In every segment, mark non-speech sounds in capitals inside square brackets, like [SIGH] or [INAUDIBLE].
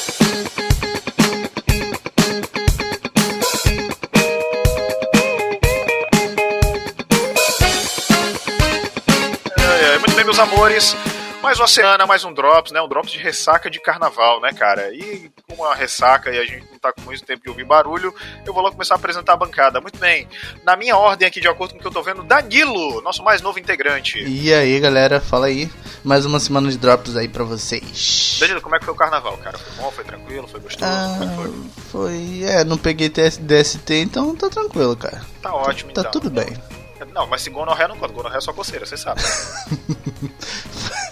É, Mais uma semana, mais um Drops, né? Um Drops de ressaca de carnaval, né, cara? E com a ressaca e a gente não tá com muito tempo de ouvir barulho, eu vou logo começar a apresentar a bancada. Muito bem. Na minha ordem aqui, de acordo com o que eu tô vendo, Danilo, nosso mais novo integrante. E aí, galera, fala aí. Mais uma semana de drops aí pra vocês. Danilo, como é que foi o carnaval, cara? Foi bom, foi tranquilo, foi gostoso? É Ah, foi? foi. É, não peguei DST, então tá tranquilo, cara. Tá ótimo, Tá então. tudo bem. Não, mas se gonorreia não conta. Gonorreia é só coceira, você sabe. [LAUGHS]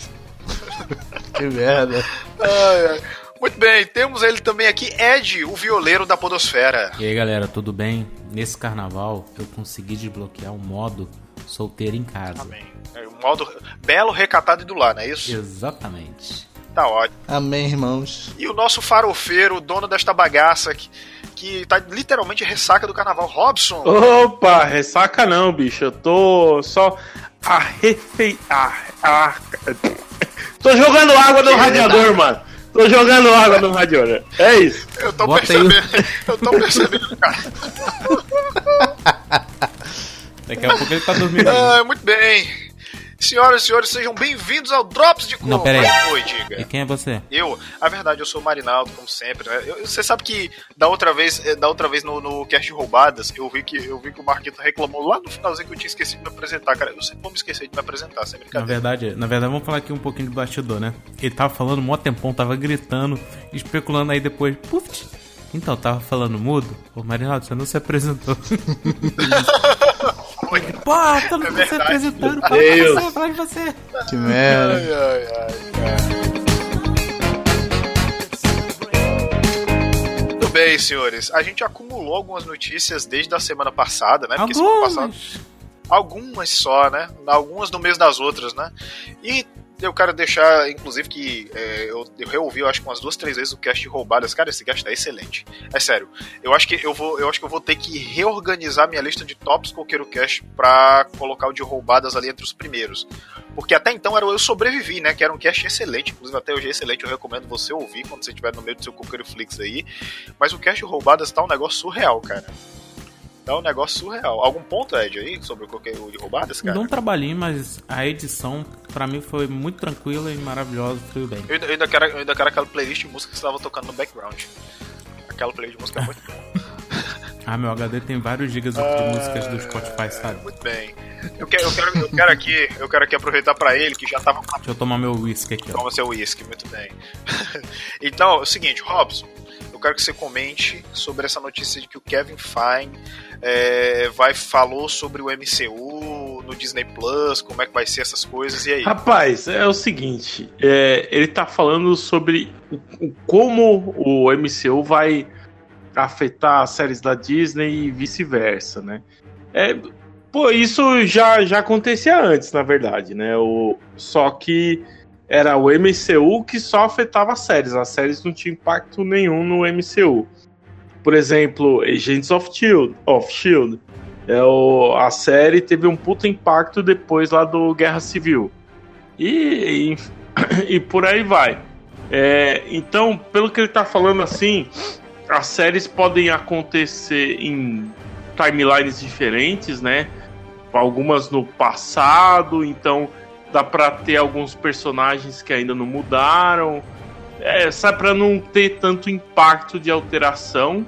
Que merda. Ai, ai. Muito bem, temos ele também aqui, Ed, o violeiro da podosfera. E aí galera, tudo bem? Nesse carnaval eu consegui desbloquear o modo solteiro em casa. Amém. É um modo belo, recatado e do lar, não é isso? Exatamente. Tá ótimo. Amém, irmãos. E o nosso farofeiro, o dono desta bagaça, que, que tá literalmente ressaca do carnaval, Robson. Opa, ressaca não, bicho. Eu tô só arrefe... Ah, ah, [LAUGHS] tô jogando água no radiador, mano. Tô jogando água no radiador. É isso. Eu tô Bota aí percebendo, eu tô percebendo, cara. [LAUGHS] Daqui a pouco ele tá dormindo. aí. Ah, muito bem. Senhoras e senhores, sejam bem-vindos ao Drops de Cor. Não, pera aí. Oi, E diga. quem é você? Eu, a verdade, eu sou o Marinaldo, como sempre. né? Eu- você sabe que da outra vez, eh, da outra vez no, no cast de roubadas, eu vi que eu vi que o Marquito reclamou lá no finalzinho que eu tinha esquecido de me apresentar, cara. Eu sempre vou me esquecer de me apresentar, sem Na brincadeira. verdade, na verdade, vamos falar aqui um pouquinho de bastidor, né? Ele tava falando mó tempão, tava gritando, especulando aí depois. Puf! Então, tava falando mudo. Ô, Marinaldo, você não se apresentou. [LAUGHS] [LAUGHS] Pô, não É se apresentando. Fala de Deus. você, fala de você. Que merda. Ai, ai, ai, cara. Muito bem, senhores. A gente acumulou algumas notícias desde a semana passada, né? Porque semana passada Algumas. algumas só, né? Algumas no mês das outras, né? E eu quero deixar, inclusive, que é, eu, eu reouvi, eu acho que umas duas, três vezes o cast roubadas. Cara, esse cast tá excelente. É sério. Eu acho que eu vou, eu acho que eu vou ter que reorganizar minha lista de tops Coqueiro Cast pra colocar o de roubadas ali entre os primeiros. Porque até então era o Eu Sobrevivi, né? Que era um cast excelente, inclusive até hoje é excelente. Eu recomendo você ouvir quando você estiver no meio do seu Coqueiro Flix aí. Mas o cast roubadas tá um negócio surreal, cara. Tá um negócio surreal. Algum ponto, Ed, aí, sobre o Coqueiro de roubadas, cara? Não trabalhei, mas a edição pra mim foi muito tranquila e maravilhosa, tudo bem. Eu ainda, eu ainda quero, eu ainda quero aquela playlist de música que você estava tocando no background. Aquela playlist de música é muito boa. Ah, meu HD tem vários gigas de músicas do Spotify, sabe? Muito bem. Eu quero, eu quero, eu quero aqui, eu quero aqui aproveitar pra ele que já tava Deixa eu tomar meu whisky aqui, ó. Toma seu uísque, muito bem. [LAUGHS] então, é o seguinte, Robson, eu quero que você comente sobre essa notícia de que o Kevin Feige é, vai, falou sobre o MCU no Disney Plus, como é que vai ser essas coisas, e aí? Rapaz, é o seguinte. é, ele tá falando sobre o- como o MCU vai afetar as séries da Disney e vice-versa, né? É, pô, isso já, já acontecia antes, na verdade, né? O, só que era o MCU que só afetava as séries. As séries não tinham impacto nenhum no MCU. Por exemplo, Agents of Shield, of Shield. É o, a série teve um puta impacto depois lá do Guerra Civil. E, e, [COUGHS] e por aí vai. É, então, pelo que ele tá falando assim, as séries podem acontecer em timelines diferentes, né? Algumas no passado, então dá pra ter alguns personagens que ainda não mudaram. É, sabe, pra não ter tanto impacto de alteração.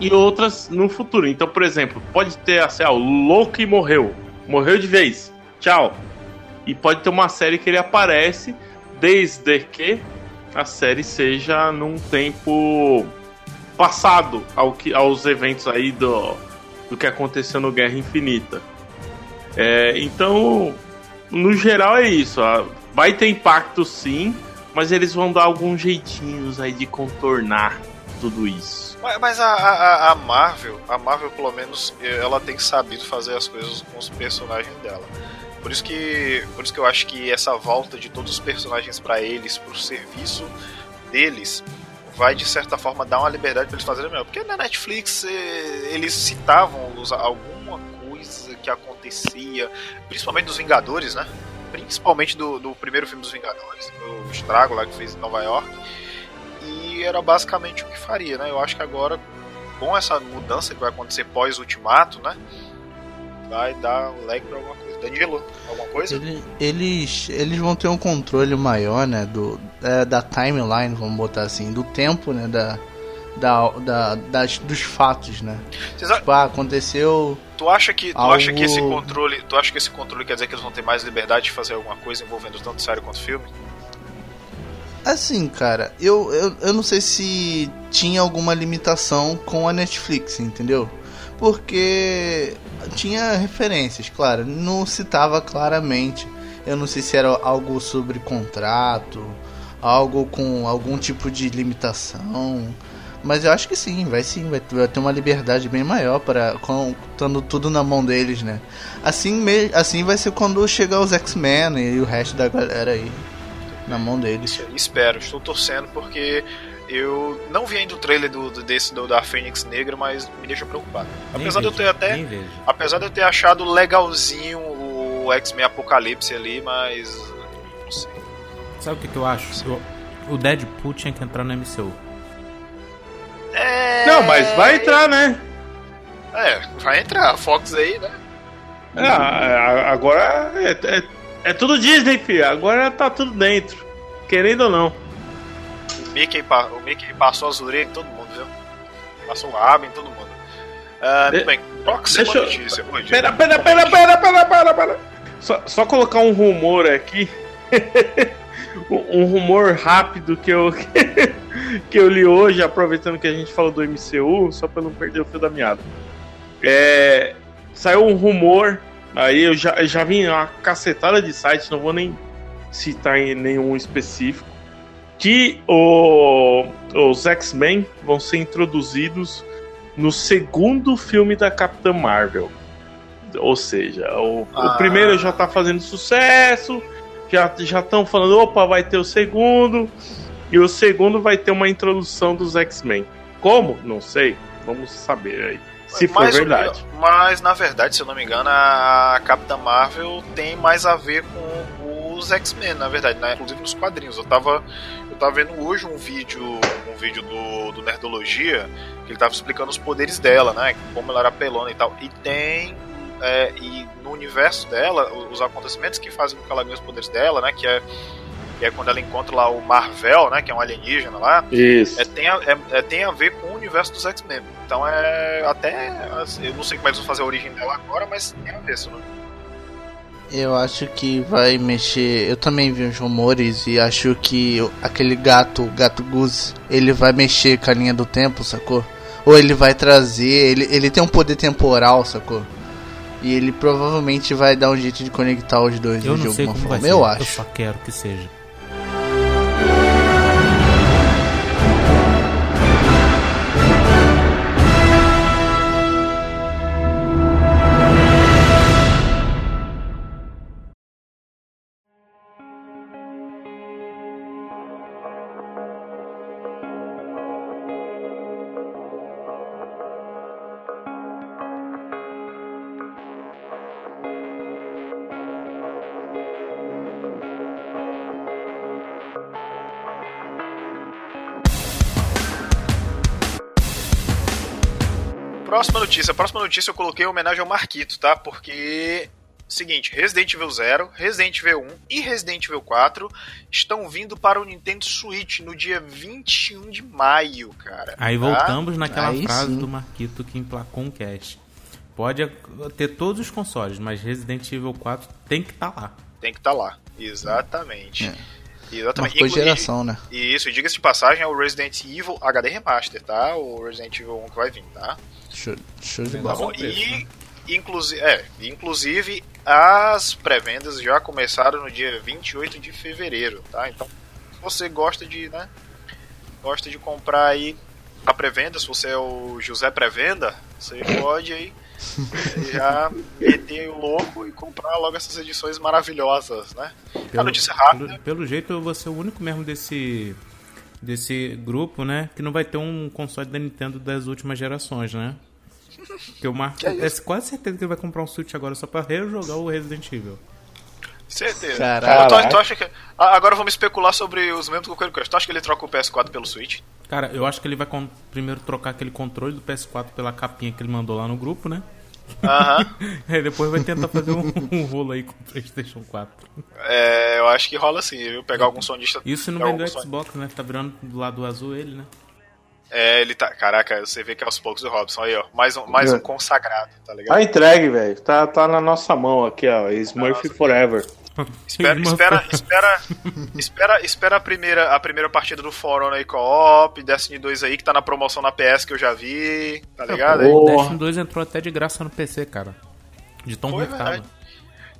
E outras no futuro. Então, por exemplo, pode ter assim, ah, o Loki morreu. Morreu de vez. Tchau. E pode ter uma série que ele aparece desde que a série seja num tempo passado ao que, aos eventos aí do, do que aconteceu no Guerra Infinita. É, então, no geral é isso. ó. Vai ter impacto sim, mas eles vão dar alguns jeitinhos aí de contornar tudo isso. Mas, a, a, a Marvel, a Marvel pelo menos, ela tem sabido fazer as coisas com os personagens dela. Por isso que, por isso que eu acho que essa volta de todos os personagens para eles, pro serviço deles, vai de certa forma dar uma liberdade para eles fazerem melhor. Porque na Netflix eh, eles citavam os- coisa que acontecia, principalmente dos Vingadores, né? Principalmente do, do primeiro filme dos Vingadores, o estrago lá que fez em Nova York. e era basicamente o que faria, né? Eu acho que agora, com essa mudança que vai acontecer pós-ultimato, né? Vai dar um lag pra alguma coisa. Danilo, alguma coisa? Ele- eles, eles vão ter um controle maior, né? Do, é, da timeline, vamos botar assim, do tempo, né? Da, da, da, das, dos fatos, né? Vocês a- Tipo, ah, aconteceu. Tu acha que tu Algo- acha que esse controle, tu acha que esse controle quer dizer que eles vão ter mais liberdade de fazer alguma coisa envolvendo tanto série quanto filme? Assim, cara, eu, eu, eu não sei se tinha alguma limitação com a Netflix, entendeu? Porque tinha referências, claro, não citava claramente. Eu não sei se era algo sobre contrato, algo com algum tipo de limitação. Mas eu acho que sim, vai sim, vai, ter uma liberdade bem maior para estando tudo na mão deles, né? Assim, me, assim vai ser quando chegar os X-Men e o resto da galera aí na mão deles. Espero, estou torcendo porque eu não vi ainda o trailer do, do- desse do, da Fênix Negra, mas me deixa preocupado. Nem Apesar de eu vejo, ter até nem. Apesar de eu ter achado legalzinho o X-Men Apocalipse ali, mas. Não sei. Sabe o que, que eu acho? Eu- o Deadpool tinha que entrar no MCU. É... Não, mas vai entrar, né? É, vai entrar. A Fox aí, né? É, agora é, é, é tudo Disney, filho. Agora tá tudo dentro. Querendo ou não. O Mickey, o Mickey passou as orelhas em todo mundo, viu? Passou o rabo em todo mundo. Ah, De- muito bem, próxima deixa notícia. Pera, Diego. pera, pera, pera, pera, pera, pera. Só, só colocar um rumor aqui. [LAUGHS] um rumor rápido que eu [LAUGHS] que eu li hoje, aproveitando que a gente falou do MCU, só pra não perder o fio da meada. É, saiu um rumor, aí eu já, eu já vi uma cacetada de sites, não vou nem citar em nenhum específico, que o- os X-Men vão ser introduzidos no segundo filme da Capitã Marvel. Ou seja, o, Ah. o primeiro já tá fazendo sucesso, já já estão falando, opa, vai ter o segundo, e o segundo vai ter uma introdução dos X-Men. Como? Não sei. Vamos saber aí. Se for Mas verdade. Mas, na verdade, se eu não me engano, a Capitã Marvel tem mais a ver com os X-Men, na verdade, né? inclusive nos quadrinhos. Eu tava, eu tava vendo hoje um vídeo, um vídeo do, do Nerdologia, que ele tava explicando os poderes dela, né? Como ela era pelona e tal. E tem. é, e no universo dela, os acontecimentos que fazem com que ela ganhe os poderes dela, né? Que é, que é quando ela encontra lá o Marvel, né? Que é um alienígena lá. Isso. É, tem, a, é- é- tem a ver com o universo dos X-Men. Então é até. assim, eu não sei como é que eles vão fazer a origem dela agora, mas tem a ver, isso, né? Eu acho que vai mexer. Eu também vi uns rumores e acho que aquele gato, o gato Goose, ele vai mexer com a linha do tempo, sacou? Ou ele vai trazer. Ele, ele tem um poder temporal, sacou? E ele provavelmente vai dar um jeito de conectar os dois Eu de não sei alguma forma. ser. Eu Eu acho. só quero que seja. Próxima notícia. Próxima notícia eu coloquei em homenagem ao Marquito, tá? Porque. Seguinte, Resident Evil 0, Resident Evil 1 e Resident Evil 4 estão vindo para o Nintendo Switch no dia 21 de maio, cara. Aí tá? voltamos naquela Aí frase sim. do Marquito que emplacou um cast. Pode ter todos os consoles, mas Resident Evil 4 tem que estar lá. Tem que estar lá. Exatamente. É. Exatamente. Marcou geração, né? E isso, diga-se de passagem, é o Resident Evil HD Remaster, tá? O Resident Evil 1 que vai vir, tá? Show, show de Tá Tá bola. bom? preço, E, inclusive, é, inclusive, as pré-vendas já começaram no dia 28 de fevereiro, tá? Então, se você gosta de, né? Gosta de comprar aí a pré-venda, se você é o José Pré-Venda, você pode aí já [LAUGHS] meter o louco e comprar logo essas edições maravilhosas, né? a notícia rápida. Pelo, pelo jeito eu vou ser o único mesmo desse desse grupo, né, que não vai ter um console da Nintendo das últimas gerações, né? Que o Marco Que é é quase certeza que ele vai comprar um Switch agora só pra rejogar o Resident Evil. Certeza. Caraca. Tu, tu acha que. Agora vamos especular sobre os membros do Coelho Crush. Tu acha que ele troca o PS4 pelo Switch? Cara, eu acho que ele vai primeiro trocar aquele controle do PS4 pela capinha que ele mandou lá no grupo, né? Aham. Aí [LAUGHS] depois vai tentar fazer um, um rolo aí com o PlayStation 4. É, eu acho que rola assim, viu? Pegar algum sonista. Isso não vem do Xbox, né? Tá virando do lado azul ele, né? É, ele tá. Caraca, você vê que é aos poucos o Robson. Aí, ó. Mais um, mais É. um consagrado, tá ligado? Tá entregue, velho. Tá, tá na nossa mão aqui, ó. Smurf Nossa. Forever. Espera, espera, espera, [LAUGHS] espera, espera a primeira, a primeira partida do Honor aí co-op, Destiny 2 aí que tá na promoção na PS que eu já vi, tá ligado? aí? O. Destiny 2 entrou até de graça no PC, cara. De tão Foi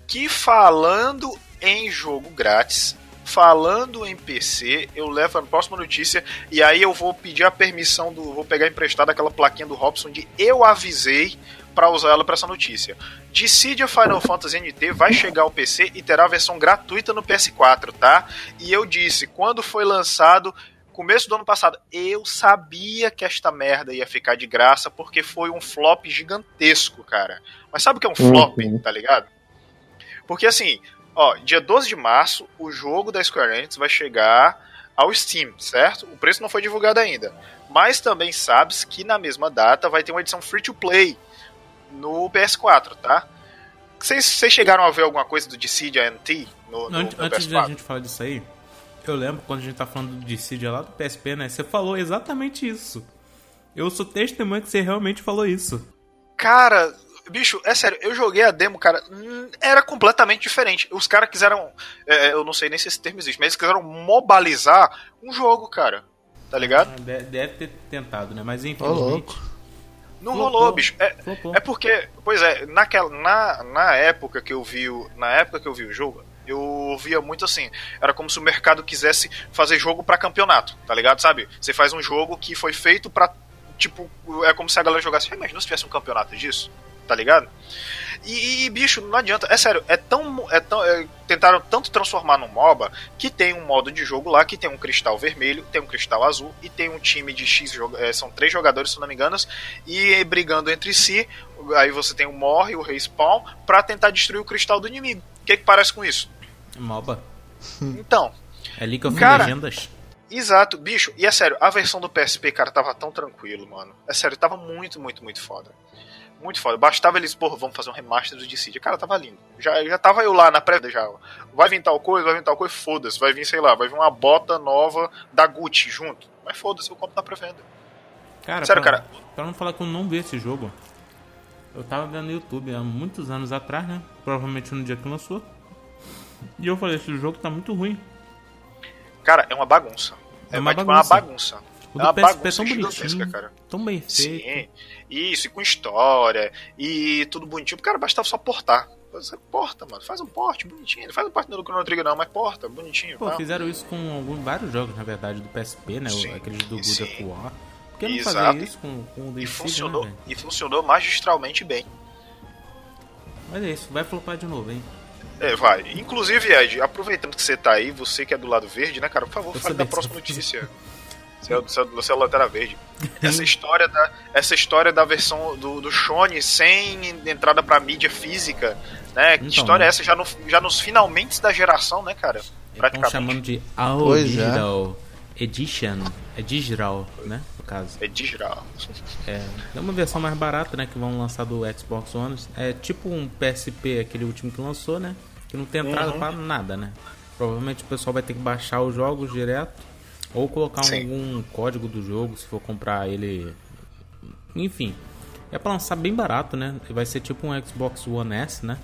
que falando em jogo grátis, falando em PC, eu levo a próxima notícia e aí eu vou pedir a permissão do, vou pegar emprestado aquela plaquinha do Robson de eu avisei pra usar ela pra essa notícia. Dissidia Final Fantasy NT vai chegar ao PC e terá a versão gratuita no PS4, tá? E eu disse, quando foi lançado, começo do ano passado, eu sabia que esta merda ia ficar de graça porque foi um flop gigantesco, cara. Mas sabe o que é um flop, tá ligado? Porque assim, ó, dia 12 de março, o jogo da Square Enix vai chegar ao Steam, certo? O preço não foi divulgado ainda. Mas também sabes que na mesma data vai ter uma edição free to play no PS4, tá? Vocês chegaram a ver alguma coisa do Dissidia NT no, no, Antes, no antes de PS4? a gente falar disso aí, eu lembro quando a gente tá falando de Cydia lá do PSP, né? Você falou exatamente isso. Eu sou testemunha que você realmente falou isso. Cara, bicho, é sério, eu joguei a demo, cara, hum, era completamente diferente. Os caras quiseram, é, eu não sei nem se esse termo existe, mas eles quiseram mobalizar um jogo, cara. Tá ligado? Ah, de- Deve ter tentado, né? Mas Ô, infelizmente. Não Flopou. rolou, bicho. É, Flopou. é porque, pois é, naquela, na, na época que eu vi, o- na época que eu vi o jogo, eu via muito assim, era como se o mercado quisesse fazer jogo pra campeonato, tá ligado? Sabe? Você faz um jogo que foi feito pra, tipo, é como se a galera jogasse, "Ah, imagina se tivesse um campeonato disso, tá ligado? E, e, bicho, não adianta, é sério, é tão, é tão é, tentaram tanto transformar num MOBA que tem um modo de jogo lá que tem um cristal vermelho, tem um cristal azul e tem um time de X, é, são três jogadores, se não me engano, e brigando entre si, aí você tem o morre, o respawn, pra tentar destruir o cristal do inimigo. O que que parece com isso? MOBA. Então, É League of Cara, Legendas. Exato, bicho. E é sério, a versão do PSP, cara, tava tão tranquilo, mano. É sério, tava muito, muito, muito foda. Muito foda. Bastava eles, porra, vamos fazer um remaster do Dissidia. Cara, tava lindo. Já, já tava eu lá na pré já. Vai vir tal coisa, vai vir tal coisa, foda-se. Vai vir, sei lá, vai vir uma bota nova da Gucci junto. Mas foda-se, eu compro na pré-venda. Cara, Sério, pra, cara. pra não falar que eu não vi esse jogo, eu tava vendo no YouTube há muitos anos atrás, né? Provavelmente no dia que lançou. E eu falei, esse jogo tá muito ruim. Cara, é uma bagunça. É É, uma uma, tipo, bagunça. uma bagunça. O do PSP é bagunça tão bonitinho, cara. tão bem feito. Sim, isso, e com história, e tudo bonitinho. Cara, bastava só portar. Você porta, mano. Faz um porte bonitinho. Não faz um porte no Chrono Trigger, não, mas porta, bonitinho. Pô, fizeram isso com alguns, vários jogos, na verdade, do PSP, né? Sim, Aqueles do sim. of War. Por que não Exato. fazer isso com, com o E Decide, funcionou, né, e funcionou magistralmente bem. Mas é isso, vai flopar de novo, hein? É, vai. Inclusive, Ed, aproveitando que você tá aí, você que é do lado verde, né, cara, por favor, Eu fale da próxima notícia. [LAUGHS] Você é, a Lanterna Verde. [LAUGHS] Essa história da, essa história da versão do, do Shone sem entrada pra mídia física, né? Que Então, história né? é essa? Já, no, já nos finalmente da geração, né, cara? Estão Praticamente. chamando de Pois é. Digital Edition. É digital, né? No caso. É digital. É, é uma versão mais barata, né? Que vão lançar do Xbox One. É tipo um PSP, aquele último que lançou, né? Que não tem entrada Uhum. pra nada, né? Provavelmente o pessoal vai ter que baixar os jogos direto. Ou colocar Sim. algum código do jogo se for comprar ele. Enfim. É pra lançar bem barato, né? Vai ser tipo um Xbox One S, né?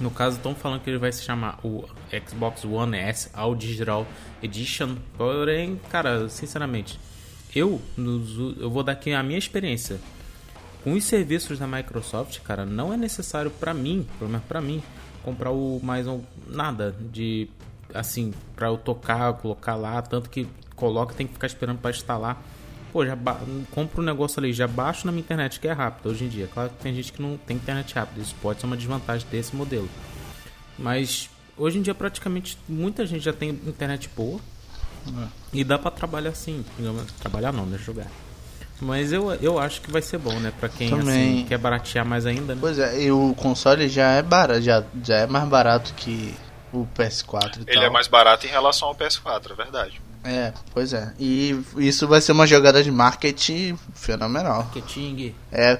No caso, estão falando que ele vai se chamar o Xbox One S All Digital Edition. Porém, cara, sinceramente, eu, eu vou dar aqui a minha experiência. Com os serviços da Microsoft, cara, não é necessário pra mim, pelo menos pra mim, comprar o mais um, nada de assim pra eu tocar, colocar lá, tanto que coloca tem que ficar esperando pra instalar. Pô, já ba- compro um negócio ali, já baixo na minha internet que é rápido hoje em dia. Claro que tem gente que não tem internet rápida, isso pode ser uma desvantagem desse modelo. Mas hoje em dia praticamente muita gente já tem internet boa. E dá pra trabalhar assim, trabalhar não, né, jogar. Mas eu, eu acho que vai ser bom, né? Pra quem Também. assim, quer baratear mais ainda, né? Pois é, e o console já é barato, já, já é mais barato que o PS4 e Ele tal. é mais barato em relação ao PS4, é verdade. É, pois é. E isso vai ser uma jogada de marketing fenomenal. Marketing. É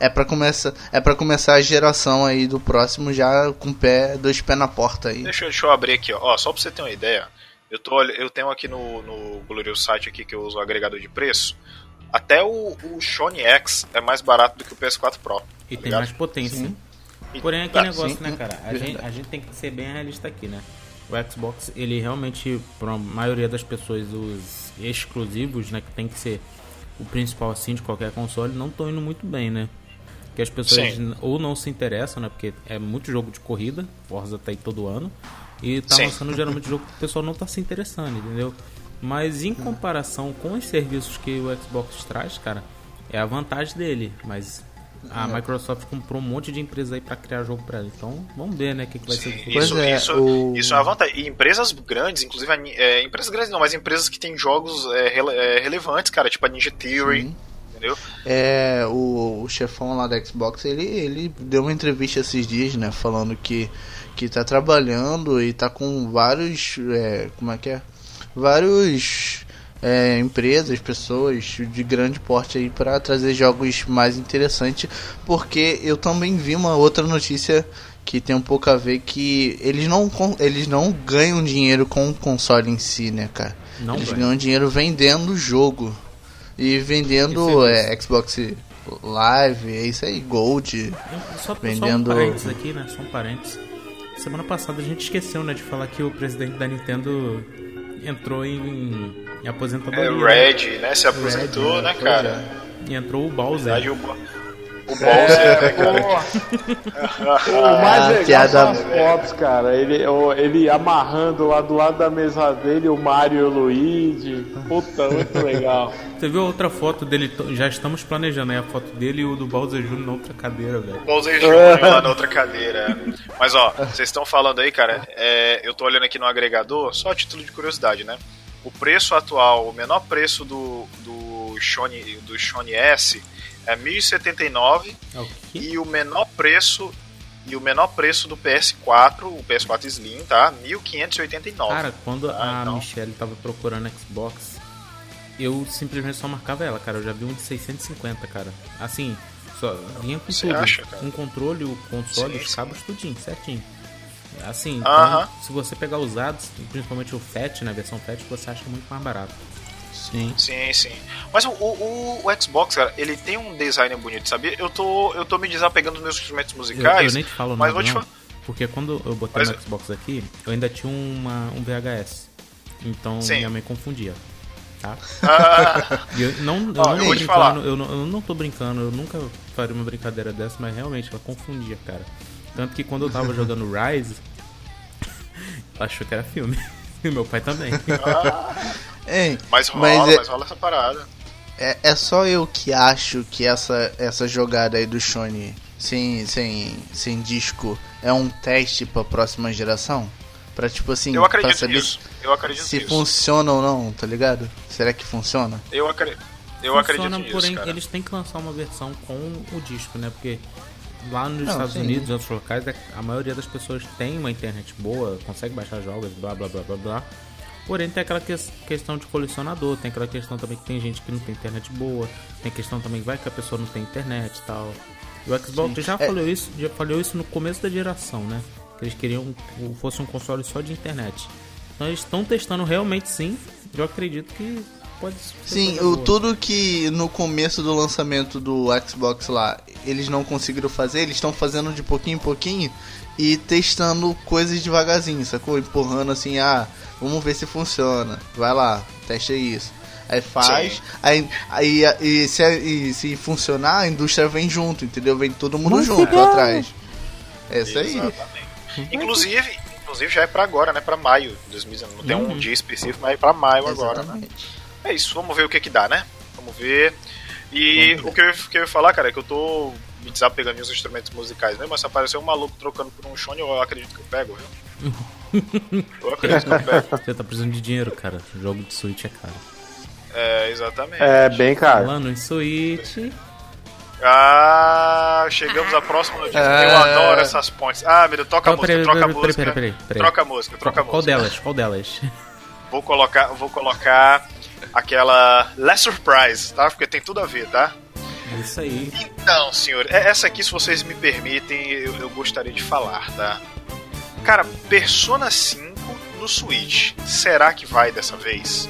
é para começar, é para começar a geração aí do próximo já com pé, dois pés na porta aí. Deixa, eu- deixa eu abrir aqui, ó. Ó, Só pra você ter uma ideia, eu, tô, eu tenho aqui no, no glorioso site aqui que eu uso o agregador de preço. Até o, o Sony X é mais barato do que o PS4 Pro. E tá tem ligado? mais potência. Sim. Porém, é aquele Ah, negócio, sim, né, cara? A gente, a gente tem que ser bem realista aqui, né? O Xbox, ele realmente, para a maioria das pessoas, os exclusivos, né, que tem que ser o principal assim de qualquer console, não estão indo muito bem, né? Que as pessoas Sim. ou não se interessam, né? Porque é muito jogo de corrida, Forza tá aí todo ano, e tá Sim. lançando geralmente [LAUGHS] jogo que o pessoal não tá se interessando, entendeu? Mas em comparação com os serviços que o Xbox traz, cara, é a vantagem dele, mas a Microsoft comprou um monte de empresas aí pra criar jogo pra ela. Então, vamos ver, né, o que, que vai ser. do futuro. Pois Isso, é, isso, o- isso é uma vantagem. E empresas grandes, inclusive, é, empresas grandes não, mas empresas que têm jogos é, rele- é, relevantes, cara, tipo a Ninja Theory, Sim. entendeu? É, o, o chefão lá da Xbox, ele, ele deu uma entrevista esses dias, né, falando que, que tá trabalhando e tá com vários, é, como é que é? Vários é, empresas, pessoas de grande porte aí para trazer jogos mais interessantes, porque eu também vi uma outra notícia que tem um pouco a ver que eles não, eles não ganham dinheiro com o console em si, né, cara? Não eles ganha. ganham dinheiro vendendo o jogo. E vendendo é, Xbox Live, é isso aí, Gold. Só, vendendo- só um parênteses aqui, né? Só um parênteses. Semana passada a gente esqueceu, né, de falar que o presidente da Nintendo entrou em, em É, aposentadoria. o Red, né, se aposentou, Red, né, pois cara? E entrou o Bowser. verdade, o, o Bowser, né, cara? [LAUGHS] O mais Ah, legal piada- são as fotos, cara. Ele, ele amarrando lá do lado da mesa dele o Mario e o Luigi. Puta, muito legal. [LAUGHS] Você viu outra foto dele? Já estamos planejando aí a foto dele e o do Bowser Jr. na outra cadeira, velho. Bowser Jr. lá na outra cadeira. Mas ó, vocês estão falando aí, cara, é, eu tô olhando aqui no agregador, só a título de curiosidade, né? O preço atual, o menor preço do, do, Sony, do Sony S é 1079 É o quê? e o menor preço e o menor preço do PS4, o PS4 Slim, tá? 1589. Cara, quando Ah, a então. Michelle tava procurando Xbox, eu simplesmente só marcava ela, cara. Eu já vi um de 650, cara. Assim, só vinha com Você tudo. acha, cara? Um controle, o console, Sim, os sim. cabos, tudinho, certinho. Assim, Aham. então, se você pegar usados, principalmente o FAT, na versão FAT, você acha muito mais barato. Sim. Sim, sim. Mas o, o, o Xbox, cara, ele tem um design bonito, sabia? Eu tô, eu tô me desapegando dos meus instrumentos Eu, musicais. eu nem te falo mas nada, vou te não, falar. porque quando eu botei Mas- no Xbox aqui, eu ainda tinha uma, um VHS. Então Sim. minha mãe confundia. Tá? Ah, [LAUGHS] eu não, eu Ó, não eu tô vou te falar. brincando, eu não, eu não tô brincando, eu nunca faria uma brincadeira dessa, mas realmente ela confundia, cara. Tanto que quando eu tava [LAUGHS] jogando Rise, [LAUGHS] ela achou que era filme. E meu pai também. Ei, mas rola, Mas mas, é- rola essa parada. é, é só eu que acho que essa, essa jogada aí do Sony sem, sem, sem disco é um teste pra próxima geração? Pra tipo assim, Eu pra acredito saber nisso. Eu acredito se nisso. funciona ou não, tá ligado? Será que funciona? Eu, acre... eu Funciona, acredito nisso, porém cara. eles têm que lançar uma versão com o disco, né? Porque lá nos Não, Estados sim. Unidos e outros locais, é- a maioria das pessoas tem uma internet boa, consegue baixar jogos, blá blá blá blá blá. Porém tem aquela ques- questão de colecionador, tem aquela questão também que tem gente que não tem internet boa, tem questão também que vai que a pessoa não tem internet e tal. E o Xbox Sim. já É- falou isso, já falou isso no começo da geração, né? Que eles queriam que fosse um console só de internet. Então eles estão testando realmente sim. Eu acredito que pode ser Sim, o, tudo que no começo do lançamento do Xbox lá eles não conseguiram fazer, eles estão fazendo de pouquinho em pouquinho e testando coisas devagarzinho, sacou? Empurrando assim, ah, vamos ver se funciona. Vai lá, testa isso. Aí faz, Sim. aí, aí, e se, e se funcionar, a indústria vem junto, entendeu? Vem todo mundo Vai junto atrás. É isso aí. Exatamente. Inclusive, inclusive já é pra agora, né? Pra maio de 2019. Não tem um Uhum. dia específico, mas é pra maio agora, né? Exatamente. É isso, vamos ver o que que dá, né? Vamos ver. E o que eu, que eu ia falar, cara, é que eu tô me desapegando instrumentos musicais mesmo, mas se aparecer um maluco trocando por um Sony, eu acredito que eu pego, viu? [LAUGHS] Eu acredito que eu pego. Você tá precisando de dinheiro, cara. Jogo de Switch é caro. É, exatamente. É bem caro. Falando em Switch. Ah, chegamos à próxima notícia. É. Eu adoro essas pontes. Ah, meu Deus, troca a Qual- música, peraí, troca a peraí, música. peraí, peraí, peraí. Troca a música, troca a Qual música. delas? Qual delas? [LAUGHS] Vou colocar, vou colocar aquela Less Surprise, tá? Porque tem tudo a ver, tá? Isso aí. Então, senhor, é- essa aqui, se vocês me permitem, eu, eu gostaria de falar, tá? Cara, Persona 5 no Switch. Será que vai dessa vez?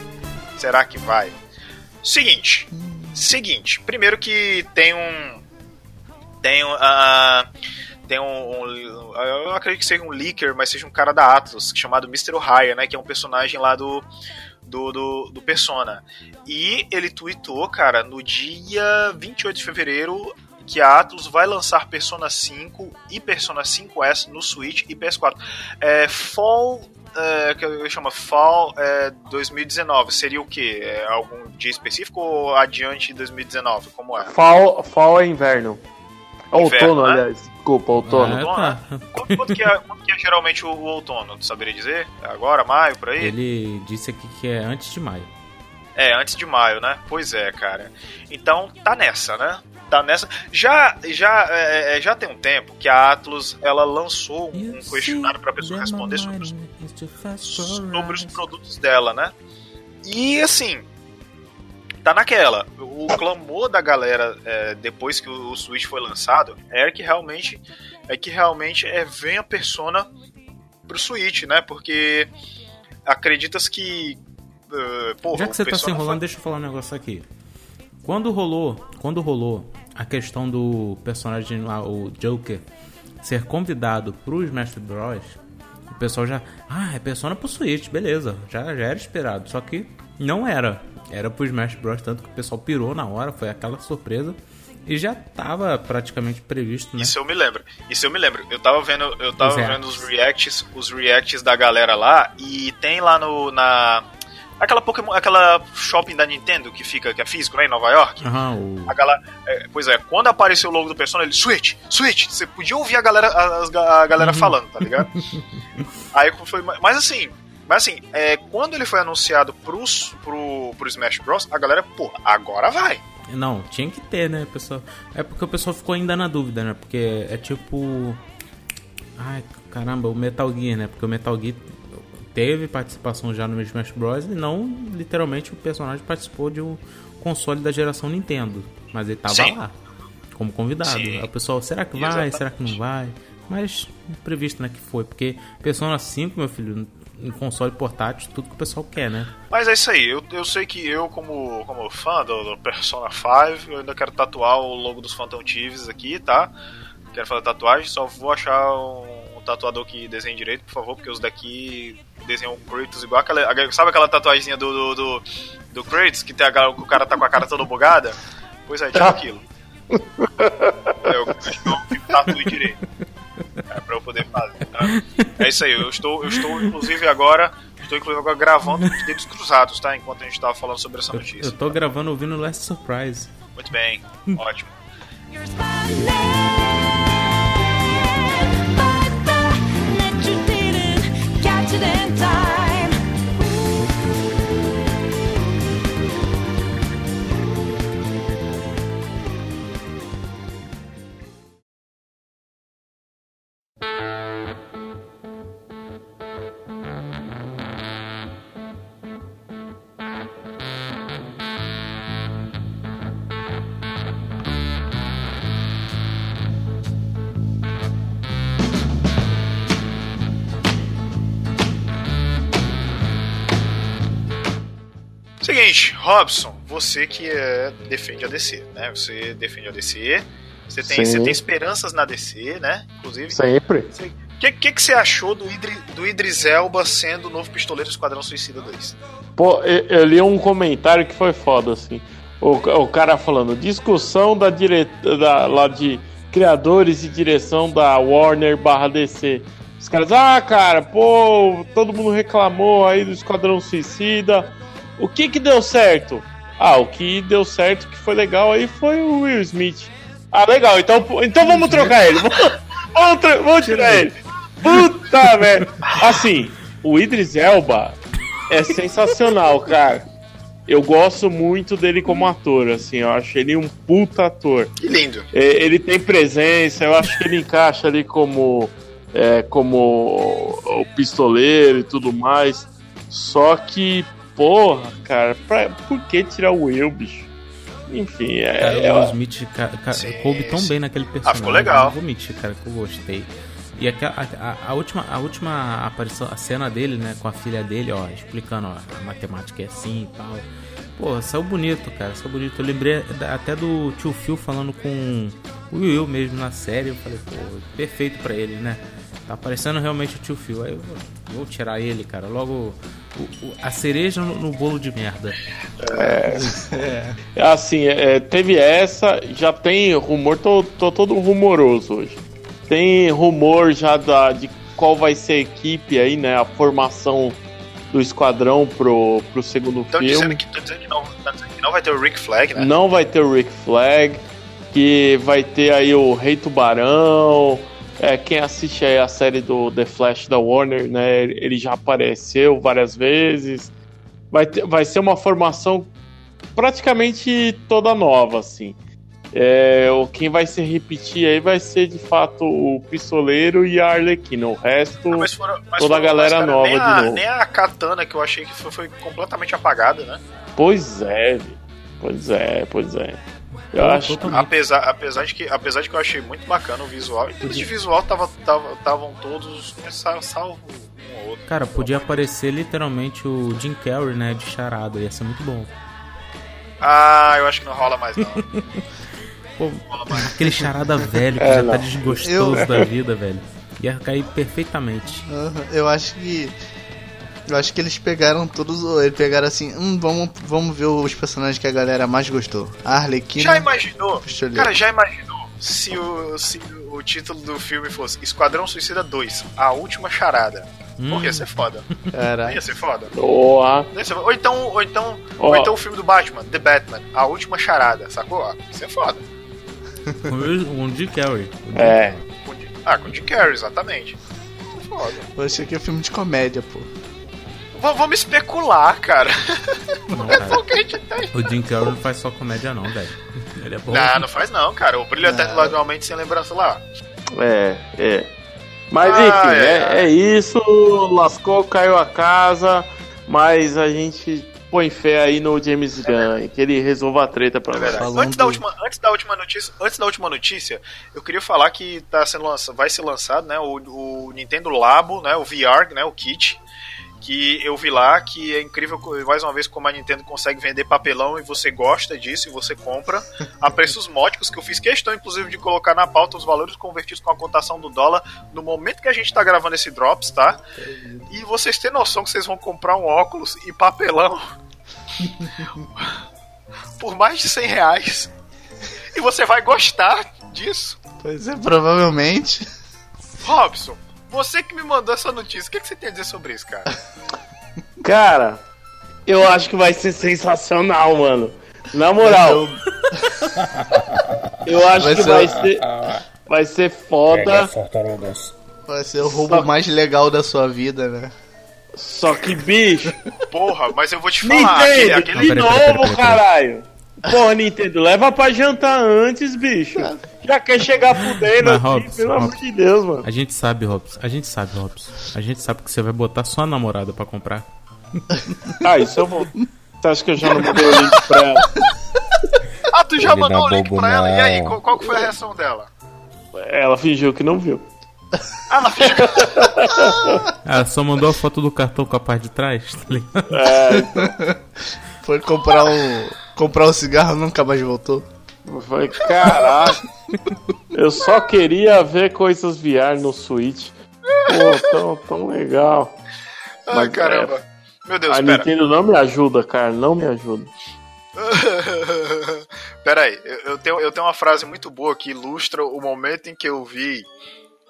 Será que vai? Seguinte. Seguinte. Primeiro que tem um. Tem um. ah, tem um, um- Eu acredito que seja um leaker, mas seja um cara da Atlas, chamado Mr. Ohio, né? Que é um personagem lá do. Do, do, do Persona. E ele tweetou, cara, no dia 28 de fevereiro, que a Atlus vai lançar Persona 5 e Persona 5S no Switch e PS4. É, Fall, é, que eu chamo Fall é, 2019, seria o quê? É, algum dia específico ou adiante de 2019? Como é? Fall, fall é inverno. Outono, né? aliás. Desculpa, outono. Ah, Outono, tá. Quanto, quanto que é, quanto que é geralmente o, o outono? Tu saberia dizer? Agora, maio, por aí? Ele disse aqui que é antes de maio. É, antes de maio, né? Pois é, cara. Então, tá nessa, né? Tá nessa. Já, já, é, é, já tem um tempo que a Atlus ela lançou um, um questionário pra pessoa responder sobre os, sobre os produtos dela, né? E assim, tá naquela. O clamor da galera é, depois que o, Switch foi lançado é que realmente é que realmente é venha Persona pro Switch, né? Porque acreditas que uh, porra, Já que você tá se enrolando, foi- deixa eu falar um negócio aqui. Quando rolou, quando rolou a questão do personagem lá, o Joker, ser convidado pro Smash Bros, o pessoal já, ah, é Persona pro Switch, beleza, já, já era esperado, só que não era. Era pro Smash Bros, tanto que o pessoal pirou na hora, foi aquela surpresa. E já tava praticamente previsto, né? Isso eu me lembro. Isso eu me lembro. Eu tava vendo, eu tava Os vendo reacts. os reacts, os reacts da galera lá e tem lá no na aquela Pokémon, aquela shopping da Nintendo que fica que é físico, né, em Nova York. O... A galera, é, pois é, quando apareceu o logo do Persona, ele Switch, Switch, você podia ouvir a galera as- a, galera falando, tá ligado? [LAUGHS] Aí foi, mas assim, mas assim, é, quando ele foi anunciado pros, pro, pro Smash Bros, a galera, pô, agora vai. Não, tinha que ter, né, pessoal? É porque o pessoal ficou ainda na dúvida, né? Porque é tipo. Ai, caramba, o Metal Gear, né? Porque o Metal Gear teve participação já no Smash Bros. e não literalmente o personagem participou de um console da geração Nintendo. Mas ele tava Sim. lá, como convidado. Sim. Aí o pessoal, será que vai? Exatamente. Será que não vai? Mas previsto, né, que foi. Porque Persona 5, meu filho, em console portátil, tudo que o pessoal quer, né? Mas é isso aí, eu, eu sei que eu, como, como fã do, do Persona 5, eu ainda quero tatuar o logo dos Phantom Thieves aqui, tá? Quero fazer tatuagem, só vou achar um, um tatuador que desenhe direito, por favor, porque os daqui desenham o Kratos igual aquela. a- Sabe aquela tatuagemzinha do, do, do, do Kratos, que, tem a, que o cara tá com a cara toda bugada? Pois é, tipo aquilo. Eu acho que eu tatue direito. É, pra eu poder fazer, tá? É isso aí, eu estou, eu estou inclusive agora, estou inclusive agora gravando de dedos cruzados, tá? Enquanto a gente tava falando sobre essa notícia. eu tô gravando ouvindo Last Surprise. Muito bem, ótimo. Robson, você que é, defende a DC, né? Você defende a DC, você tem, Sim. você tem esperanças na DC, né? Inclusive, Sempre. o que, que, que você achou do, Idri, do Idris Elba sendo o novo pistoleiro do Esquadrão Suicida 2? Pô, eu, eu li um comentário que foi foda, assim. O, o cara falando, discussão da direta da, lá de criadores e direção da Warner barra DC. Os caras, ah, cara, pô, todo mundo reclamou aí do Esquadrão Suicida. O que que deu certo? Ah, o que deu certo, que foi legal aí, foi o Will Smith. Ah, legal, então, então vamos trocar ele. Vamos, vamos, tra- vamos tirar ele. Puta merda. Assim, o Idris Elba é sensacional, cara. eu gosto muito dele como ator, assim, eu acho ele um puta ator. Que lindo. É, ele tem presença, eu acho que ele encaixa ali como, é, como o pistoleiro e tudo mais. Só que, porra, cara, pra, por que tirar o Will, bicho? Enfim, é. Cara, é- o Smith ca- ca- Sim, coube tão sim. bem naquele personagem. Ah, ficou legal. Não vou mentir, cara, que eu gostei. E aquela, a, a- a última, a última aparição, a cena dele, né, com a filha dele, ó, explicando, ó, a matemática é assim e tal. Pô, saiu bonito, cara, saiu bonito. Eu lembrei até do tio Phil falando com o Will mesmo na série. Eu falei, pô, perfeito pra ele, né? Tá aparecendo realmente o tio Phil. Aí eu vou, vou tirar ele, cara. Logo, a cereja no, no bolo de merda. Assim, é, teve essa, já tem rumor, tô, tô todo rumoroso hoje. Tem rumor já da, de qual vai ser a equipe aí, né? A formação do esquadrão pro, pro segundo Estão filme. dizendo, que, tão dizendo, que não, tão dizendo que não vai ter o Rick Flag, né? Não vai ter o Rick Flag, que vai ter aí o Rei Tubarão. É, quem assiste aí a série do The Flash da Warner, né? Ele já apareceu várias vezes. Vai, ter- vai ser uma formação praticamente toda nova, assim. É, quem vai se repetir aí vai ser de fato o Pistoleiro e a Arlequina. O resto. Mas foram- mas Toda a foram- galera mas, cara, nova nem de a, novo. Nem a Katana, que eu achei que foi, foi completamente apagada, né? Pois é, pois é, pois é. Eu Pô, acho totalmente. Apesar, apesar, de que, apesar de que eu achei muito bacana o visual. Em termos de visual, estavam tava, tavam todos, sal- salvo um ou outro. Cara, podia aparecer literalmente o Jim Carrey, né, de charada, ia ser muito bom. Ah, eu acho que não rola mais, não. [LAUGHS] Pô, aquele charada [LAUGHS] velho que É, já não. tá desgostoso Eu- da vida, velho. Ia cair perfeitamente. Eu acho que. Eu acho que eles pegaram todos. Eles pegaram assim. Hum, vamos, vamos ver os personagens que a galera mais gostou. A Arlequina. Já imaginou? Pistoleiro. Cara, já imaginou se o, se o título do filme fosse Esquadrão Suicida 2, a última charada? Hum. Pô, ia ser foda. Cara, Ia ser foda. Boa. Ou então, ou então, ou então o filme do Batman, The Batman, a última charada, sacou? Isso é foda. Com o o Jim Carrey. É. Ah, com o Jim Carrey, exatamente. Isso é foda. achei que é filme de comédia, pô. V- vamos especular, cara. Não, [LAUGHS] É cara. o que a gente tem. O Jim Carrey não faz só comédia não, velho. Ele é bom. Não, não faz não, cara. O brilho eterno Não. legalmente sem lembrança lá. É, é. Mas Ah, enfim, é. é, é isso. Lascou, caiu a casa. Mas a gente põe fé aí no James Gunn, que ele resolva a treta pra É nós. verdade. Falando- Antes da, última, antes, da última notícia, antes da última notícia, eu queria falar que tá sendo lança, vai ser lançado né, o, o Nintendo Labo, né, o VR, né, o kit, que eu vi lá, que é incrível, mais uma vez, como a Nintendo consegue vender papelão e você gosta disso e você compra [LAUGHS] a preços módicos, que eu fiz questão, inclusive, de colocar na pauta os valores convertidos com a cotação do dólar no momento que a gente tá gravando esse Drops, tá? E vocês têm noção que vocês vão comprar um óculos e papelão [LAUGHS] por mais de 100 reais. E você vai gostar disso. Pois é, provavelmente. Robson, você que me mandou essa notícia, o que, que você tem a dizer sobre isso, cara? [LAUGHS] Cara, eu acho que vai ser sensacional, mano. Na moral, [LAUGHS] eu acho Vai que ser- vai ser. Vai ser foda. Vai ser o roubo mais legal da sua vida, né? Só que, bicho. Porra, mas eu vou te falar, aquele, Nintendo, aquele Não, peraí, novo, caralho. Porra, Nintendo, leva pra jantar antes, bicho. Já quer chegar fudendo assim, Robson, pelo amor de Deus, mano. A gente sabe, Robson. A gente sabe, Robson. A gente sabe que você vai botar sua namorada pra comprar. Ah, isso eu vou. Você acha que eu já não mandei o link pra ela? Ah, tu já Ele mandou não o é link bobo, pra ela? E aí, não. qual, qual que foi a reação dela? Ela fingiu que não viu. Ah, ela. Ah, [LAUGHS] só mandou a foto do cartão com a parte de trás, tá ligado? Foi comprar o. comprar o cigarro nunca mais voltou. Eu falei, caralho. Eu só queria ver coisas VR no Switch. Pô, tão, tão legal. Ai, Mas, caramba. Meu Deus, A pera. Nintendo não me ajuda, cara. Não me ajuda. [LAUGHS] Pera aí, eu, eu tenho, eu tenho uma frase muito boa que ilustra o momento em que eu vi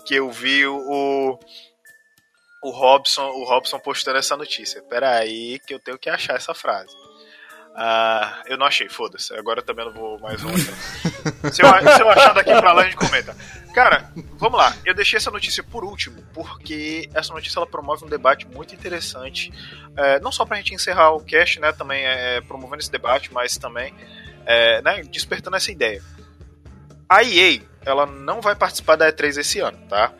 que eu vi o o Robson, o Robson postando essa notícia. Pera aí que eu tenho que achar essa frase. Ah, eu não achei, foda-se. Agora também não vou mais mostrar. se, eu, se eu achar daqui pra lá, a gente comenta. Cara, vamos lá. Eu deixei essa notícia por último, porque essa notícia ela promove um debate muito interessante. É, não só pra gente encerrar o cast, né? Também é, promovendo esse debate, mas também é, né, despertando essa ideia. A EA, ela não vai participar da E3 esse ano, tá?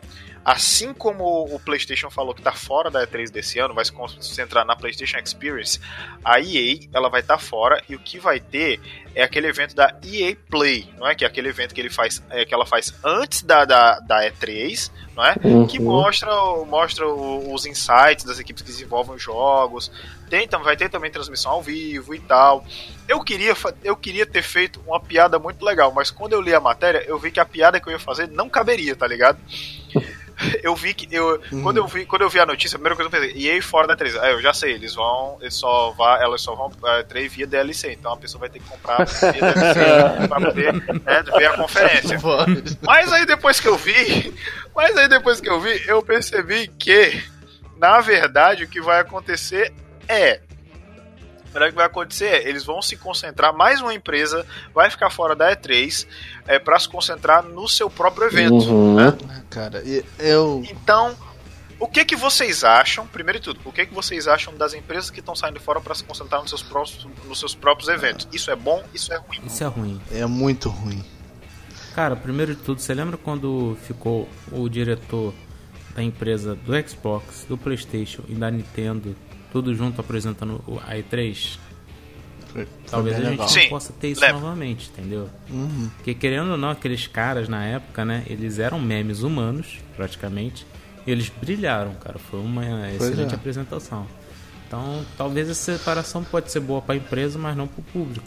Assim como o PlayStation falou que tá fora da E3 desse ano, vai se concentrar na PlayStation Experience, a EA ela vai estar tá fora e o que vai ter é aquele evento da EA Play, não é? Que é aquele evento que ele faz, é, que ela faz antes da, da, da E3, não é? Uhum. Que mostra, mostra os insights das equipes que desenvolvem os jogos. Tem, tam- vai ter também transmissão ao vivo e tal. Eu queria, eu queria ter feito uma piada muito legal, mas quando eu li a matéria, eu vi que a piada que eu ia fazer não caberia, tá ligado? Eu vi que eu quando eu vi quando eu vi a notícia, a primeira coisa que eu pensei, EA fora da 3. Ah, eu já sei, eles vão, eles só vá, elas só vão é, 3 via DLC, então a pessoa vai ter que comprar via DLC [LAUGHS] pra poder né, ver a conferência. [LAUGHS] Mas aí depois que eu vi, mas aí depois que eu vi, eu percebi que na verdade o que vai acontecer é verdade, o que vai acontecer é, eles vão se concentrar, mais uma empresa vai ficar fora da E3 é, para se concentrar no seu próprio evento. Uhum. Né? Cara, e- eu. Então, o que que vocês acham, primeiro de tudo, o que que vocês acham das empresas que estão saindo fora para se concentrar nos seus, próprios, nos seus próprios eventos? Isso é bom, isso é ruim. Isso é ruim. É muito ruim. Cara, primeiro de tudo, você lembra quando ficou o diretor da empresa do Xbox, do PlayStation e da Nintendo, tudo junto apresentando o- a E3? Foi, foi Talvez a gente legal. Sim, não possa ter isso novamente, entendeu? Uhum. Porque querendo ou não, aqueles caras na época, né? Eles eram memes humanos, praticamente. E eles brilharam, cara. Foi uma excelente é. apresentação. Então, talvez essa separação pode ser boa pra empresa, mas não pro público.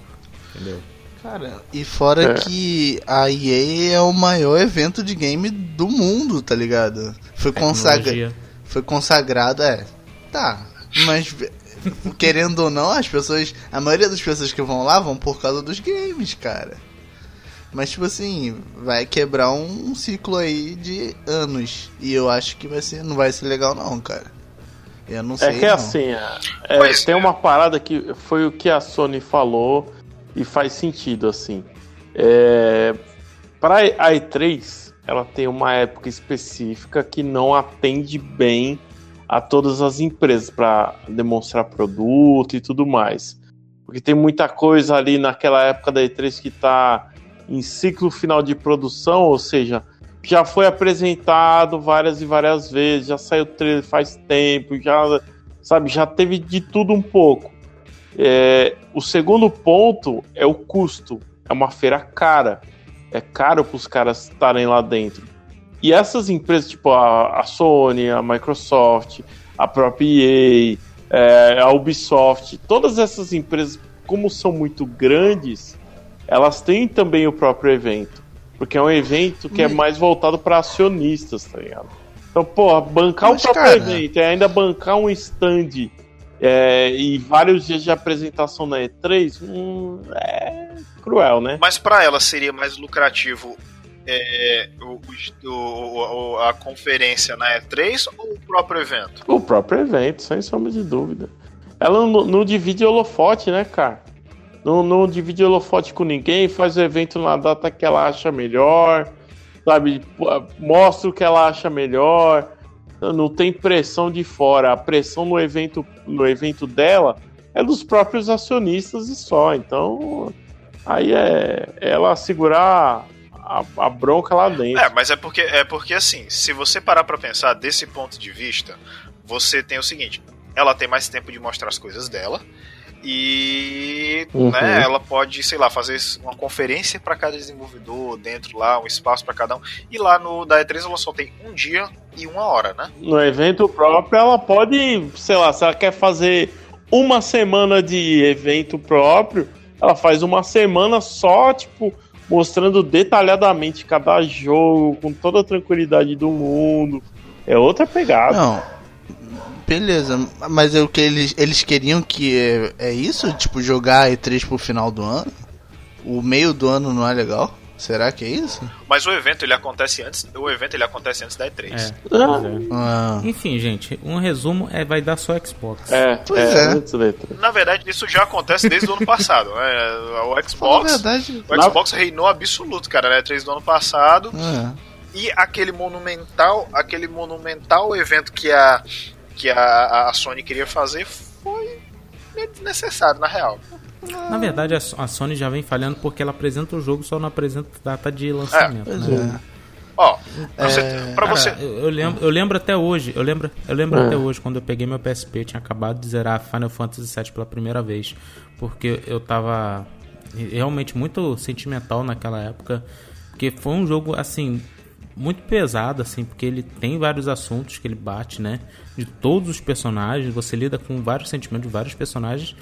Entendeu? Cara, e fora É. que a EA é o maior evento de game do mundo, tá ligado? Foi, consagra... Tecnologia. Foi consagrado, é. Tá, mas querendo ou não, as pessoas. A maioria das pessoas que vão lá vão por causa dos games, cara. Mas tipo assim, vai quebrar um, ciclo aí de anos. E eu acho que vai ser, não vai ser legal não, cara. Eu não sei. É que é não. assim, é, é, tem é. uma parada que foi o que a Sony falou e faz sentido, assim. É, para a E3, ela tem uma época específica que não atende bem a todas as empresas para demonstrar produto e tudo mais. Porque tem muita coisa ali naquela época da E3 que está em ciclo final de produção, ou seja, já foi apresentado várias e várias vezes, já saiu trailer faz tempo, já sabe, já teve de tudo um pouco. É, o segundo ponto é o custo. É uma feira cara. É caro para os caras estarem lá dentro. E essas empresas, tipo a, a Sony, a Microsoft, a própria EA, é, a Ubisoft, todas essas empresas, como são muito grandes, elas têm também o próprio evento. Porque é um evento que é mais voltado para acionistas, tá ligado? Então, porra, bancar Mas, o próprio cara- evento e ainda bancar um stand é, e vários dias de apresentação na E3, hum, é cruel, né? Mas para ela seria mais lucrativo é, o, o- a conferência na E3 ou o próprio evento? O próprio evento, sem sombra de dúvida. Ela não, não divide holofote, né, cara? Não, não divide holofote com ninguém, faz o evento na data que ela acha melhor, sabe? Mostra o que ela acha melhor. Não tem pressão de fora. A pressão no evento, no evento dela é dos próprios acionistas e só. Então, aí é ela segurar a, a bronca lá dentro. É, mas é porque é porque assim, se você parar pra pensar desse ponto de vista, você tem o seguinte: ela tem mais tempo de mostrar as coisas dela e Uhum. né, ela pode, sei lá, fazer uma conferência pra cada desenvolvedor dentro lá, um espaço pra cada um. E lá no da E3 ela só tem um dia e uma hora, né? no evento próprio, ela pode, sei lá, se ela quer fazer uma semana de evento próprio, ela faz uma semana só, tipo, mostrando detalhadamente cada jogo, com toda a tranquilidade do mundo. É outra pegada. Não. Beleza, mas é o que eles, eles queriam que é, é isso? Tipo, jogar a E3 pro final do ano? O meio do ano não é legal? Será que é isso? Mas o evento ele acontece antes, o evento ele acontece antes da E3. É, Ah. é. Ah, Enfim, gente, um resumo é vai dar só Xbox. É, Pois é, é. antes da E3. Na verdade, isso já acontece desde o ano passado. Né? O Xbox, verdade. o Xbox reinou absoluto, cara, na E3 do ano passado. É. E aquele monumental, aquele monumental evento que a que a, a Sony queria fazer foi desnecessário, na real. Na verdade, a So- a Sony já vem falhando porque ela apresenta o jogo, só não apresenta data de lançamento. Pois né? é. Ó, pra você, É, pra você Cara, eu, eu lembro, eu lembro até hoje, eu lembro, eu lembro É. até hoje quando eu peguei meu PSP, eu tinha acabado de zerar Final Fantasy VII pela primeira vez, porque eu tava realmente muito sentimental naquela época, porque foi um jogo assim muito pesado assim, porque ele tem vários assuntos que ele bate, né, de todos os personagens, você lida com vários sentimentos de vários personagens.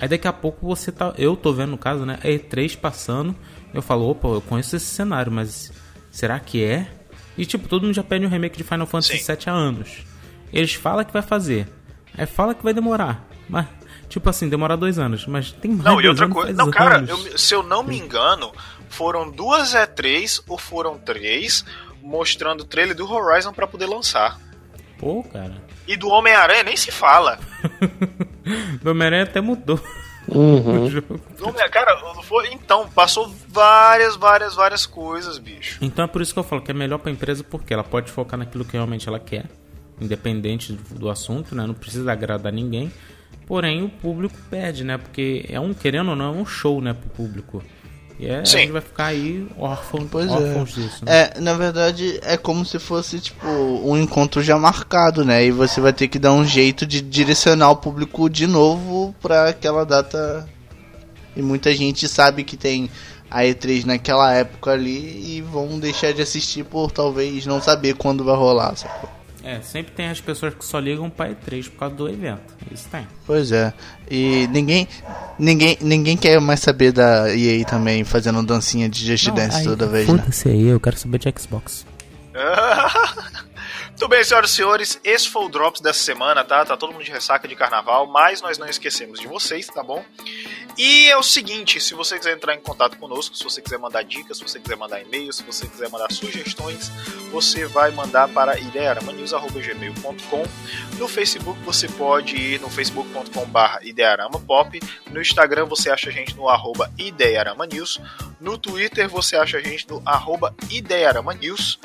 Aí daqui a pouco você tá, eu tô vendo no caso, né, a E3 passando, eu falo, opa, eu conheço esse cenário, mas será que é? E tipo, todo mundo já pede um remake de Final Fantasy Sim. VII há anos. Eles falam que vai fazer. Aí fala que vai demorar. Mas, tipo assim, demorar dois anos. Mas tem mais Não, e outra coisa. Não, cara, eu- se eu não me engano, foram duas E3 ou foram três mostrando o trailer do Horizon pra poder lançar. Pô, cara. E do Homem-Aranha nem se fala. [LAUGHS] Meu Homem-Aranha até mudou Uhum. [LAUGHS] o jogo. Do Homem- Cara, foi- então, passou várias, várias, várias coisas, bicho. Então é por isso que eu falo que é melhor pra empresa porque ela pode focar naquilo que realmente ela quer, independente do, do assunto, né? Não precisa agradar ninguém. Porém, o público perde, né? Porque é um, querendo ou não, é um show, né, pro público. E é, a Sim. gente vai ficar aí órfão, Pois é. órfãos disso. Né? É, na verdade, é como se fosse, tipo, um encontro já marcado, né? E você vai ter que dar um jeito de direcionar o público de novo pra aquela data. E muita gente sabe que tem a E3 naquela época ali e vão deixar de assistir por talvez não saber quando vai rolar, sacou? É, sempre tem as pessoas que só ligam pra E3 por causa do evento. Isso tem. Pois é. E ninguém, ninguém, ninguém quer mais saber da EA também fazendo dancinha de Just Não, Dance aí, toda vez, né? Foda-se aí, eu quero saber de Xbox. [LAUGHS] Muito bem, senhoras e senhores, esse foi o Drops dessa semana, tá? Tá todo mundo de ressaca de carnaval, mas nós não esquecemos de vocês, tá bom? E é o seguinte, se você quiser entrar em contato conosco, se você quiser mandar dicas, se você quiser mandar e-mails, se você quiser mandar sugestões, você vai mandar para idearamanews.gmail.com No Facebook você pode ir no facebook.com.br idearamapop No Instagram você acha a gente no arroba idearamanews No Twitter você acha a gente no arroba idearamanews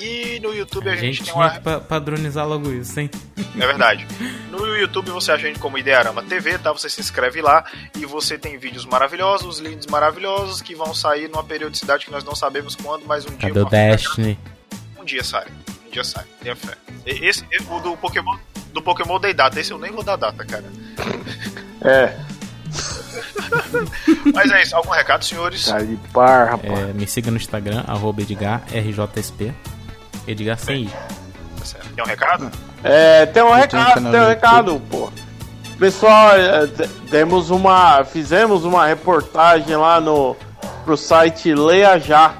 e no YouTube a, A gente, gente tem uma, pa- padronizar logo isso, hein? é verdade. No YouTube você acha a gente como Idearama TV, tá? Você se inscreve lá e você tem vídeos maravilhosos, lindos maravilhosos que vão sair numa periodicidade que nós não sabemos quando, mas um dia Cadê o Destiny? um dia sai. Um dia sai. Tenha fé. Esse, o do Pokémon do Pokémon Day Data, esse eu nem vou dar data, cara. É, [LAUGHS] Mas é isso, algum recado, senhores? cara de par, rapaz. É, me siga no Instagram, arroba EdgarRJSP. Edgar sem. Tem um recado? É, tem um Eu recado, canal tem um recado, pô. Pessoal, é, de- demos uma, fizemos uma reportagem lá no pro site Leia Já,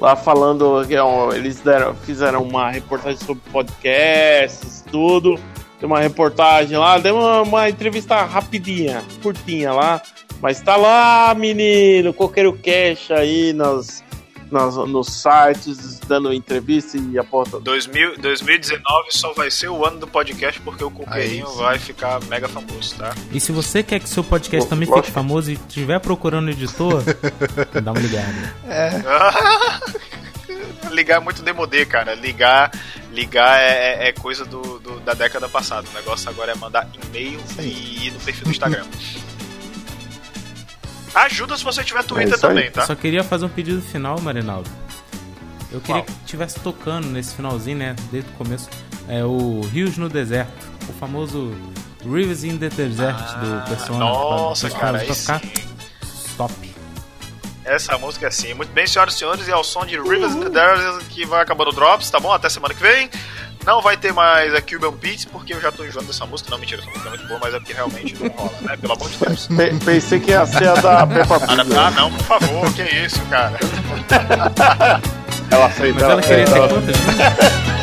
lá falando que eles deram, fizeram uma reportagem sobre podcasts, tudo. Tem uma reportagem lá, deu uma, uma entrevista rapidinha, curtinha lá, mas tá lá, menino, Coqueiro Cash aí nas, nas nos sites dando entrevista e aponta 2000, 2019 só vai ser o ano do podcast porque o Coqueirinho Aí vai ficar mega famoso, tá? E se você quer que seu podcast Pô, também lógico. fique famoso e estiver procurando editor, [LAUGHS] dá uma ligada. [LAUGHS] ligar é muito demodê, cara. Ligar, ligar é, é- é coisa do, do- da década passada. O negócio agora é mandar e-mail e ir no perfil do Instagram. [LAUGHS] Ajuda se você tiver Twitter aí. também, tá? Eu só queria fazer um pedido final, Marinaldo. Eu queria Qual? que tivesse tocando nesse finalzinho, né? Desde o começo. É o Rios no Deserto. O famoso Rivers in the Desert do Persona. Ah, Nossa, cara, tocar. sim. Essa música é assim. Muito bem, senhoras e senhores, e ao som de Rivers the Desert que vai acabando o Drops, tá bom? Até semana que vem. Não vai ter mais a Cuban Beats, porque eu já tô enjoando dessa música. Não, mentira, essa música é muito boa, mas é porque realmente não rola, né? Pelo amor de Deus. Pe- Pensei que ia ser a da Peppa [LAUGHS] Ah, Pig. não, ah, não, por favor, que isso, cara. Ela aceita. Mas ela queria ser ela- quantas? [LAUGHS]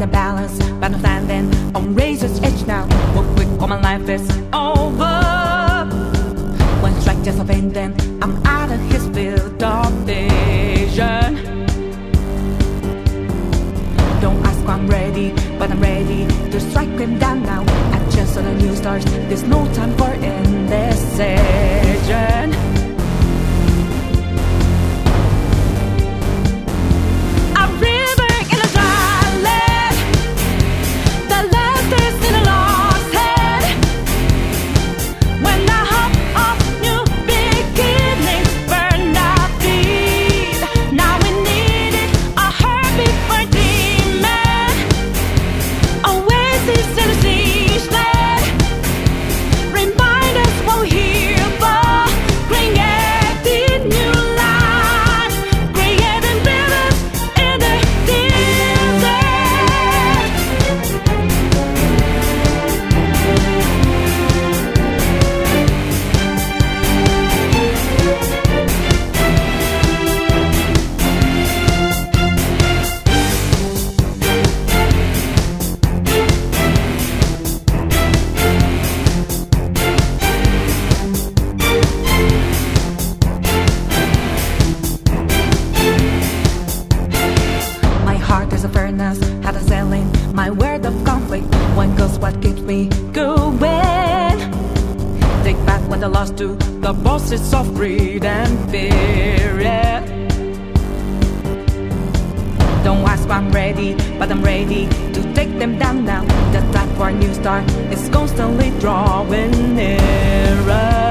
trying to balance, but I'm standing on razor's edge now. One quick all my life is over. One strike just of ending, I'm out of his field of vision. Don't ask why I'm ready, but I'm ready to strike him down now. I just saw the new stars, there's no time for indecision. us how to sell in my world of conflict. One goes what keeps me going. Take back what I lost to the bosses of greed and fear. Yeah. Don't ask why I'm ready, but I'm ready to take them down now. The time for a new start is constantly drawing nearer.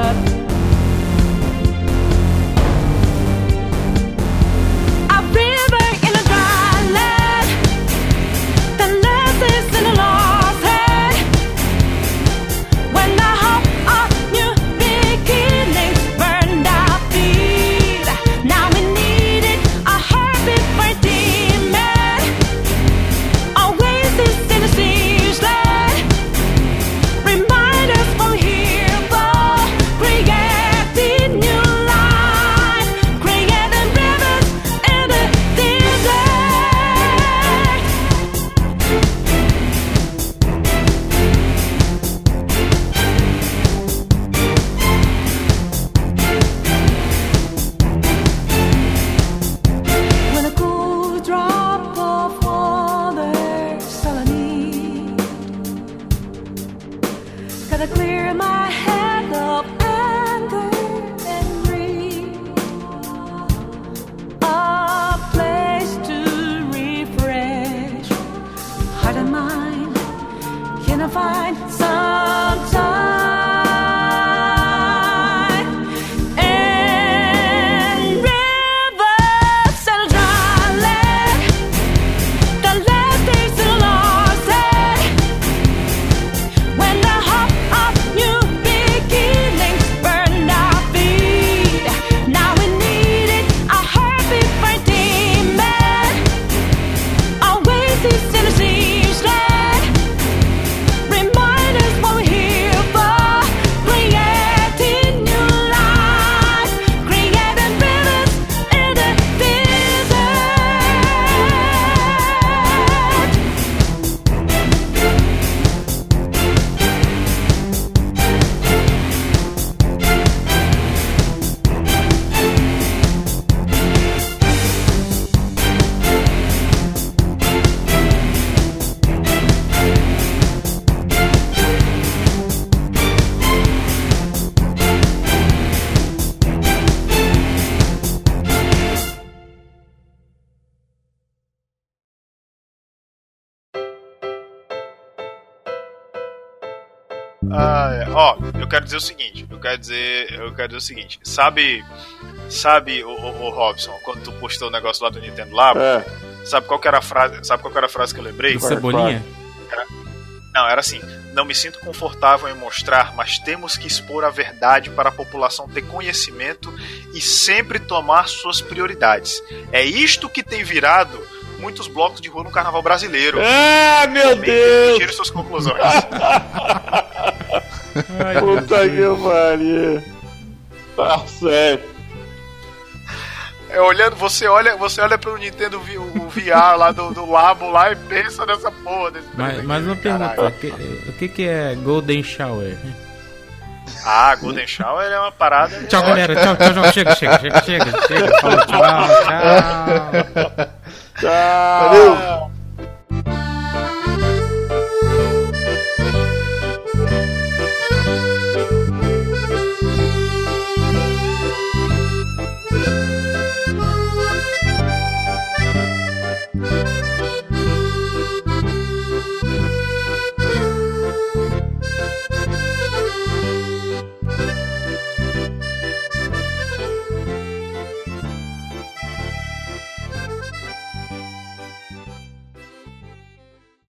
Ah, é. Ó, eu quero dizer o seguinte, eu quero dizer, eu quero dizer o seguinte, sabe, sabe o, o, o Robson, quando tu postou o negócio lá do Nintendo Lab, é. sabe qual era a frase, sabe qual era a frase que eu lembrei? Cebolinha? É era, não, era assim, não me sinto confortável em mostrar, mas temos que expor a verdade para a população ter conhecimento e sempre tomar suas prioridades. É isto que tem virado muitos blocos de rua no carnaval brasileiro. Ah, meu Também Deus! Tire suas conclusões. [LAUGHS] Ai, Puta que pariu. Tá certo. É, olhando, você olha, você olha pro Nintendo V- o VR lá do, do Labo lá e pensa nessa porra desse Mas, mas uma pergunta, o que, o que que é Golden Shower? Ah, Golden Shower é uma parada. Tchau, galera. Tchau, tchau, [LAUGHS] tchau. Chega, chega, chega, chega. chega. Falou, tchau, tchau. Tchau. Valeu.